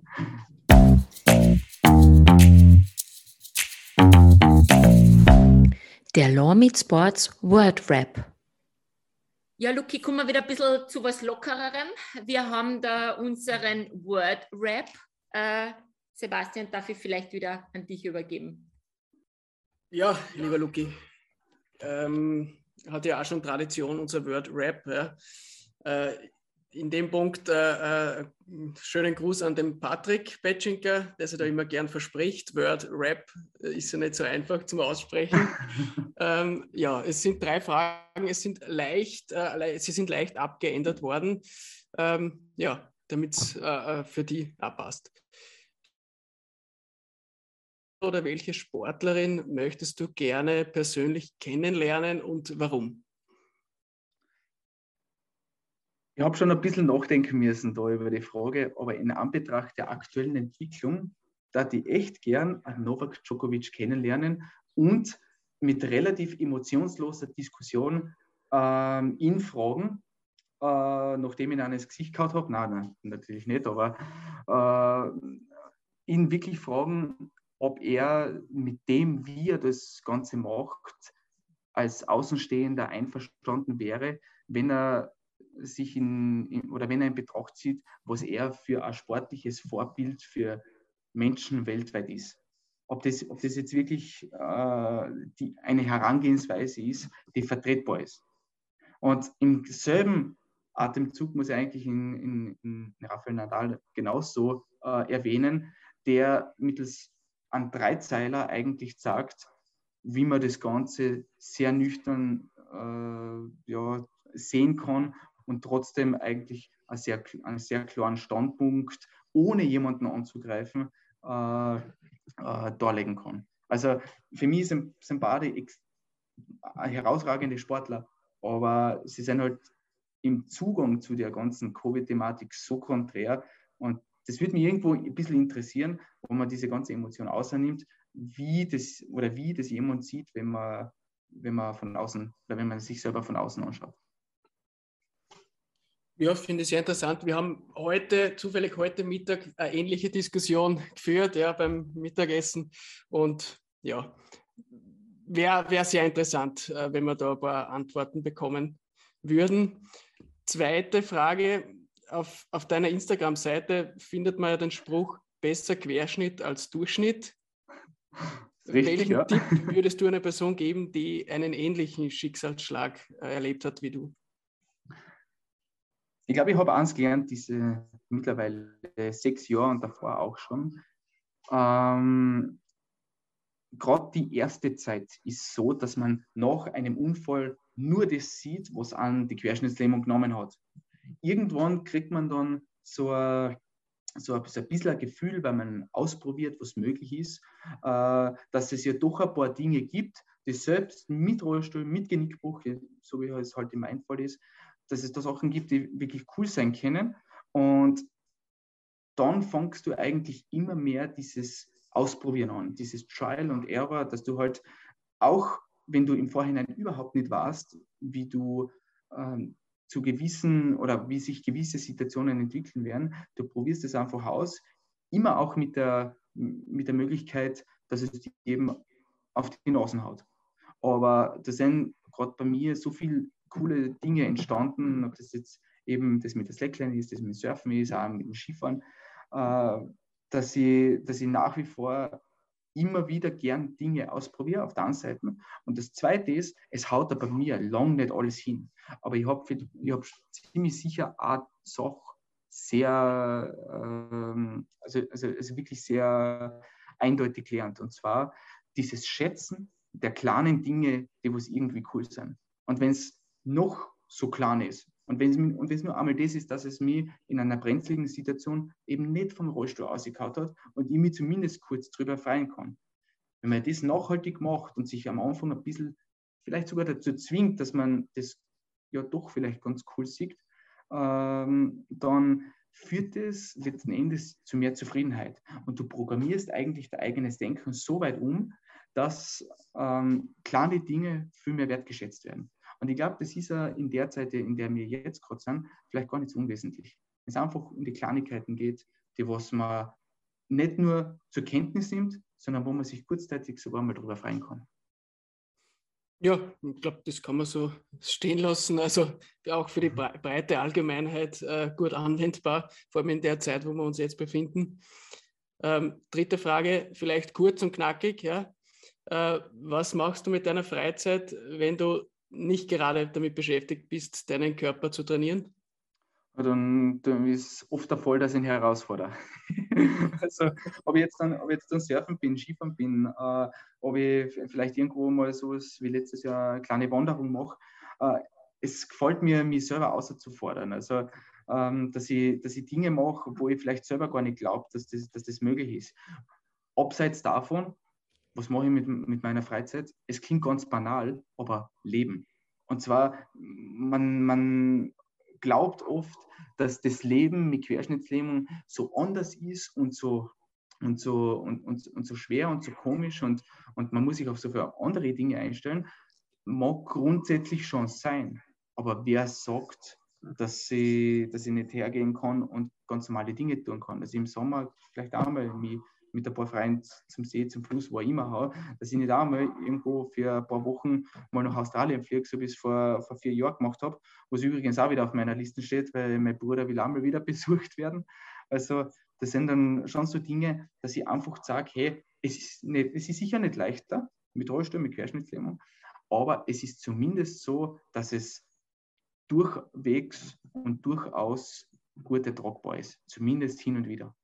Der Law Meet Sports Word Rap. Ja, Luki, kommen wir wieder ein bisschen zu was Lockererem. Wir haben da unseren Word Rap. Äh, Sebastian, darf ich vielleicht wieder an dich übergeben? Ja, lieber Luki. Ähm, hat ja auch schon Tradition, unser Word Rap. Ja. Äh, in dem Punkt äh, äh, schönen Gruß an den Patrick Betschinker, der sich da immer gern verspricht. Word Rap ist ja nicht so einfach zum Aussprechen. ähm, ja, es sind drei Fragen. Es sind leicht, äh, sie sind leicht abgeändert worden. Ähm, ja, damit es äh, äh, für die abpasst oder welche Sportlerin möchtest du gerne persönlich kennenlernen und warum? Ich habe schon ein bisschen nachdenken müssen da über die Frage, aber in Anbetracht der aktuellen Entwicklung, da die echt gern Novak Djokovic kennenlernen und mit relativ emotionsloser Diskussion ähm, ihn fragen, äh, nachdem ich ihn ins Gesicht gehauen habe, nein, nein, natürlich nicht, aber äh, ihn wirklich fragen, ob er mit dem, wie er das Ganze macht, als Außenstehender einverstanden wäre, wenn er sich in, in, oder wenn er in Betracht zieht, was er für ein sportliches Vorbild für Menschen weltweit ist. Ob das, ob das jetzt wirklich äh, die, eine Herangehensweise ist, die vertretbar ist. Und im selben Atemzug muss ich eigentlich in, in, in Rafael Nadal genauso äh, erwähnen, der mittels an Dreizeiler eigentlich sagt, wie man das Ganze sehr nüchtern äh, ja, sehen kann und trotzdem eigentlich einen sehr, einen sehr klaren Standpunkt, ohne jemanden anzugreifen, äh, äh, darlegen kann. Also für mich sind, sind beide herausragende Sportler, aber sie sind halt im Zugang zu der ganzen Covid-Thematik so konträr und das würde mich irgendwo ein bisschen interessieren, wo man diese ganze Emotion außernimmt, wie das oder wie das jemand sieht, wenn man, wenn man von außen oder wenn man sich selber von außen anschaut. Ja, finde ich sehr interessant. Wir haben heute, zufällig heute Mittag, eine ähnliche Diskussion geführt, ja, beim Mittagessen. Und ja, wäre wär sehr interessant, äh, wenn wir da ein paar Antworten bekommen würden. Zweite Frage. Auf, auf deiner Instagram-Seite findet man ja den Spruch, besser Querschnitt als Durchschnitt. Richtig, Welchen ja. Tipp würdest du einer Person geben, die einen ähnlichen Schicksalsschlag äh, erlebt hat wie du? Ich glaube, ich habe eins gelernt, diese mittlerweile sechs Jahre und davor auch schon. Ähm, Gerade die erste Zeit ist so, dass man nach einem Unfall nur das sieht, was an die Querschnittslähmung genommen hat. Irgendwann kriegt man dann so ein, so ein, so ein bisschen ein Gefühl, weil man ausprobiert, was möglich ist, äh, dass es ja doch ein paar Dinge gibt, die selbst mit Rollstuhl, mit Genickbruch, so wie es halt in meinem Fall ist, dass es da Sachen gibt, die wirklich cool sein können. Und dann fängst du eigentlich immer mehr dieses Ausprobieren an, dieses Trial und Error, dass du halt auch, wenn du im Vorhinein überhaupt nicht weißt, wie du ähm, zu gewissen oder wie sich gewisse Situationen entwickeln werden, du probierst es einfach aus, immer auch mit der, mit der Möglichkeit, dass es dir eben auf die Nasen haut. Aber da sind gerade bei mir so viele coole Dinge entstanden, ob das jetzt eben das mit der Slackline ist, das mit Surfen ist, auch mit dem Skifahren, äh, dass, ich, dass ich nach wie vor immer wieder gern Dinge ausprobiere auf der einen Seite. Und das Zweite ist, es haut da bei mir lang nicht alles hin. Aber ich habe hab ziemlich sicher eine Sache sehr, ähm, also, also, also wirklich sehr eindeutig gelernt. Und zwar dieses Schätzen der kleinen Dinge, die was irgendwie cool sind. Und wenn es noch so klein ist. Und wenn es, nur einmal das ist, dass es mich in einer brenzligen Situation eben nicht vom Rollstuhl ausgekaut hat und ich mich zumindest kurz drüber freuen kann. Wenn man das nachhaltig macht und sich am Anfang ein bisschen vielleicht sogar dazu zwingt, dass man das ja doch vielleicht ganz cool sieht, ähm, dann führt es letzten Endes zu mehr Zufriedenheit. Und du programmierst eigentlich dein eigenes Denken so weit um, dass ähm, kleine Dinge viel mehr wertgeschätzt werden. Und ich glaube, das ist ja in der Zeit, in der wir jetzt gerade sind, vielleicht gar nicht so unwesentlich. Es einfach um die Kleinigkeiten geht, die was man nicht nur zur Kenntnis nimmt, sondern wo man sich kurzzeitig sogar mal drüber freuen kann. Ja, ich glaube, das kann man so stehen lassen. Also auch für die breite Allgemeinheit äh, gut anwendbar, vor allem in der Zeit, wo wir uns jetzt befinden. Ähm, dritte Frage, vielleicht kurz und knackig. Ja. Äh, was machst du mit deiner Freizeit, wenn du nicht gerade damit beschäftigt bist, deinen Körper zu trainieren? Dann, dann ist oft der Fall, dass ich ihn herausfordere. also, ob ich, jetzt dann, ob ich jetzt dann surfen bin, Skifahren bin, äh, ob ich vielleicht irgendwo mal sowas wie letztes Jahr eine kleine Wanderung mache, äh, es gefällt mir, mich selber außerzufordern. Also, ähm, dass, ich, dass ich Dinge mache, wo ich vielleicht selber gar nicht glaube, dass das, dass das möglich ist. Abseits davon was mache ich mit, mit meiner Freizeit? Es klingt ganz banal, aber Leben. Und zwar, man, man glaubt oft, dass das Leben mit Querschnittslähmung so anders ist und so und so, und, und, und so schwer und so komisch und, und man muss sich auf so viele andere Dinge einstellen, mag grundsätzlich schon sein. Aber wer sagt, dass ich, dass ich nicht hergehen kann und ganz normale Dinge tun kann? Dass ich im Sommer vielleicht auch mal mich mit ein paar Freunden zum See, zum Fluss, wo ich immer habe, dass ich nicht auch mal irgendwo für ein paar Wochen mal nach Australien fliege, so wie ich es vor, vor vier Jahren gemacht habe, was übrigens auch wieder auf meiner Liste steht, weil mein Bruder will auch mal wieder besucht werden. Also das sind dann schon so Dinge, dass ich einfach sage, hey, es ist, nicht, es ist sicher nicht leichter mit Rollstuhl, mit Querschnittslähmung, aber es ist zumindest so, dass es durchwegs und durchaus gut ertragbar ist, zumindest hin und wieder.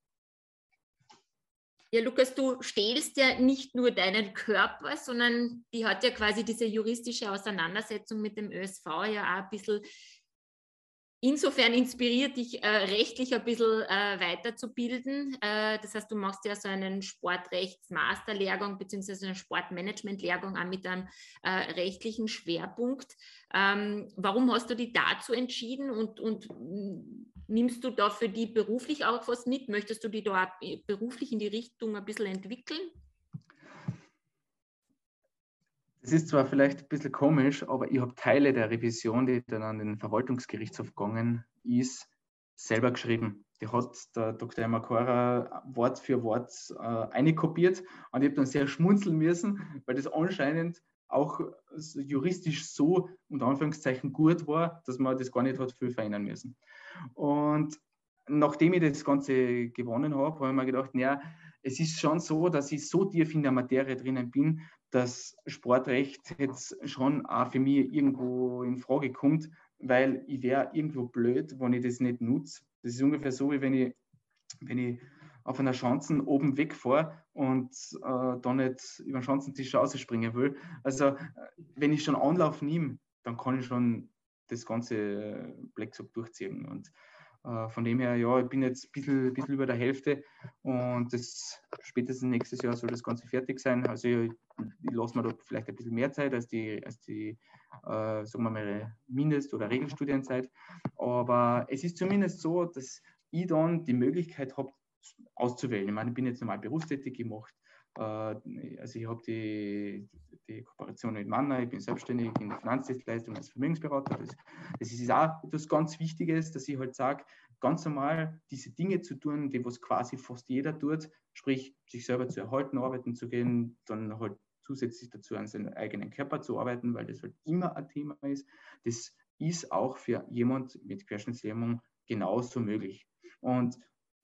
Ja, Lukas, du stählst ja nicht nur deinen Körper, sondern die hat ja quasi diese juristische Auseinandersetzung mit dem ÖSV ja auch ein bisschen insofern inspiriert, dich äh, rechtlich ein bisschen äh, weiterzubilden. Äh, das heißt, du machst ja so einen Sportrechtsmasterlehrgang beziehungsweise einen Sportmanagement-Lehrgang auch mit einem äh, rechtlichen Schwerpunkt. Ähm, warum hast du dich dazu entschieden und, und nimmst du da für die beruflich auch was mit? Möchtest du die da beruflich in die Richtung ein bisschen entwickeln? Es ist zwar vielleicht ein bisschen komisch, aber ich habe Teile der Revision, die dann an den Verwaltungsgerichtshof gegangen ist, selber geschrieben. Die hat der Dr. Makora Wort für Wort äh, einkopiert und ich habe dann sehr schmunzeln müssen, weil das anscheinend auch juristisch so unter Anführungszeichen gut war, dass man das gar nicht hat viel verändern müssen. Und nachdem ich das Ganze gewonnen habe, habe ich mir gedacht, naja, es ist schon so, dass ich so tief in der Materie drinnen bin, dass Sportrecht jetzt schon auch für mich irgendwo in Frage kommt, weil ich wäre irgendwo blöd, wenn ich das nicht nutze. Das ist ungefähr so, wie wenn ich, wenn ich auf einer Schanzen oben wegfahre und äh, da nicht über den Schanzentisch rausspringen will. Also, äh, wenn ich schon Anlauf nehme, dann kann ich schon das ganze äh, Blacksock durchziehen. Und äh, von dem her, ja, ich bin jetzt ein bisschen, bisschen über der Hälfte und das, spätestens nächstes Jahr soll das Ganze fertig sein. Also ich, ich lasse mir da vielleicht ein bisschen mehr Zeit als die, als die äh, sagen wir mal, Mindest- oder Regelstudienzeit. Aber es ist zumindest so, dass ich dann die Möglichkeit habe, auszuwählen. Ich meine, ich bin jetzt normal berufstätig gemacht. Äh, also ich habe die, die Kooperation mit Manner, ich bin selbstständig in der Finanzdienstleistung als Vermögensberater. Das, das ist auch etwas ganz Wichtiges, dass ich halt sage, ganz normal diese Dinge zu tun, die was quasi fast jeder tut, sprich sich selber zu erhalten, arbeiten zu gehen, dann halt zusätzlich dazu an seinem eigenen Körper zu arbeiten, weil das halt immer ein Thema ist. Das ist auch für jemand mit Querschnittslähmung genauso möglich. Und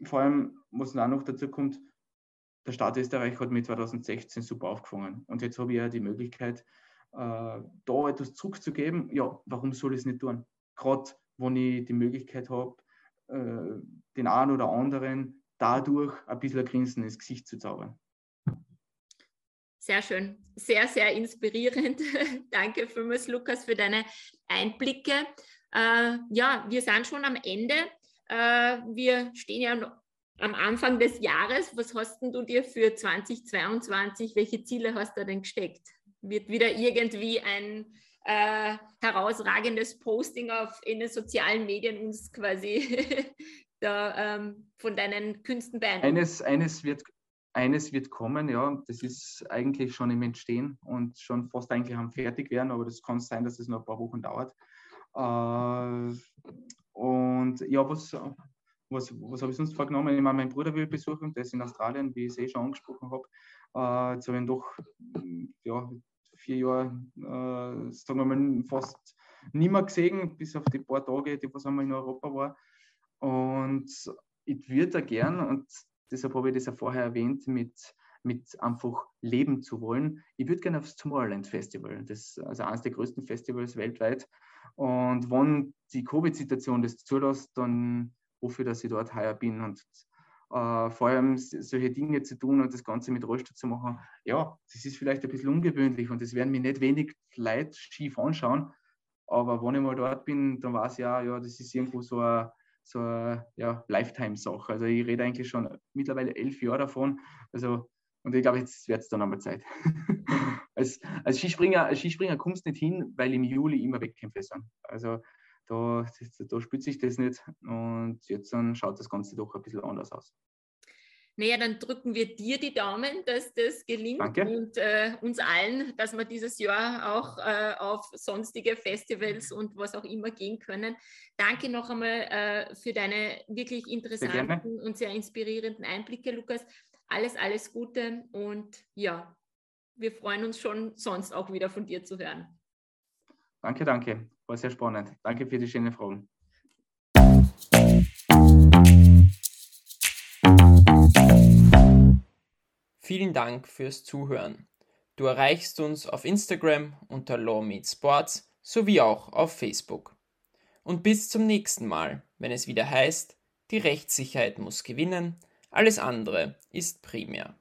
vor allem, was auch noch dazu kommt, der Staat Österreich hat mit 2016 super aufgefangen. Und jetzt habe ich ja die Möglichkeit, äh, da etwas zurückzugeben. Ja, warum soll ich es nicht tun? Gerade, wenn ich die Möglichkeit habe, äh, den einen oder anderen dadurch ein bisschen ein Grinsen ins Gesicht zu zaubern. Sehr schön, sehr, sehr inspirierend. Danke vielmals, Lukas, für deine Einblicke. Äh, ja, wir sind schon am Ende. Äh, wir stehen ja am Anfang des Jahres. Was hast du dir für 2022, welche Ziele hast du denn gesteckt? Wird wieder irgendwie ein äh, herausragendes Posting auf in den sozialen Medien uns quasi da, ähm, von deinen Künsten beeindrucken? Eines, eines, wird, eines wird kommen, ja. Das ist eigentlich schon im Entstehen und schon fast eigentlich am fertig werden, aber das kann sein, dass es noch ein paar Wochen dauert. Äh, und ja, was, was, was habe ich sonst vorgenommen? Ich meine, mein Bruder will besuchen, der ist in Australien, wie ich es eh schon angesprochen habe. Äh, jetzt habe ich ihn doch ja, vier Jahre, äh, sagen wir mal, fast nicht mehr gesehen, bis auf die paar Tage, die was einmal in Europa war. Und ich würde da gern, und deshalb habe ich das ja vorher erwähnt, mit, mit einfach leben zu wollen. Ich würde gerne aufs Tomorrowland Festival, das also eines der größten Festivals weltweit. Und wenn die Covid-Situation das zulässt, dann hoffe ich, dass ich dort heuer bin und äh, vor allem solche Dinge zu tun und das Ganze mit Rollstuhl zu machen. Ja, das ist vielleicht ein bisschen ungewöhnlich und das werden mir nicht wenig Leute schief anschauen. Aber wenn ich mal dort bin, dann weiß ich ja, ja, das ist irgendwo so eine, so ja, Lifetime-Sache. Also ich rede eigentlich schon mittlerweile elf Jahre davon. Also, und ich glaube, jetzt wird es dann einmal Zeit. als, als, Skispringer, als Skispringer kommst du nicht hin, weil im Juli immer Wettkämpfe sind. Also da, da spürt sich das nicht und jetzt dann schaut das Ganze doch ein bisschen anders aus. Naja, dann drücken wir dir die Daumen, dass das gelingt Danke. und äh, uns allen, dass wir dieses Jahr auch äh, auf sonstige Festivals und was auch immer gehen können. Danke noch einmal äh, für deine wirklich interessanten und sehr inspirierenden Einblicke, Lukas. Alles, alles Gute und ja, wir freuen uns schon sonst auch wieder von dir zu hören. Danke, danke. War sehr spannend. Danke für die schönen Fragen. Vielen Dank fürs Zuhören. Du erreichst uns auf Instagram unter Law Meets Sports sowie auch auf Facebook. Und bis zum nächsten Mal, wenn es wieder heißt, die Rechtssicherheit muss gewinnen, alles andere ist primär.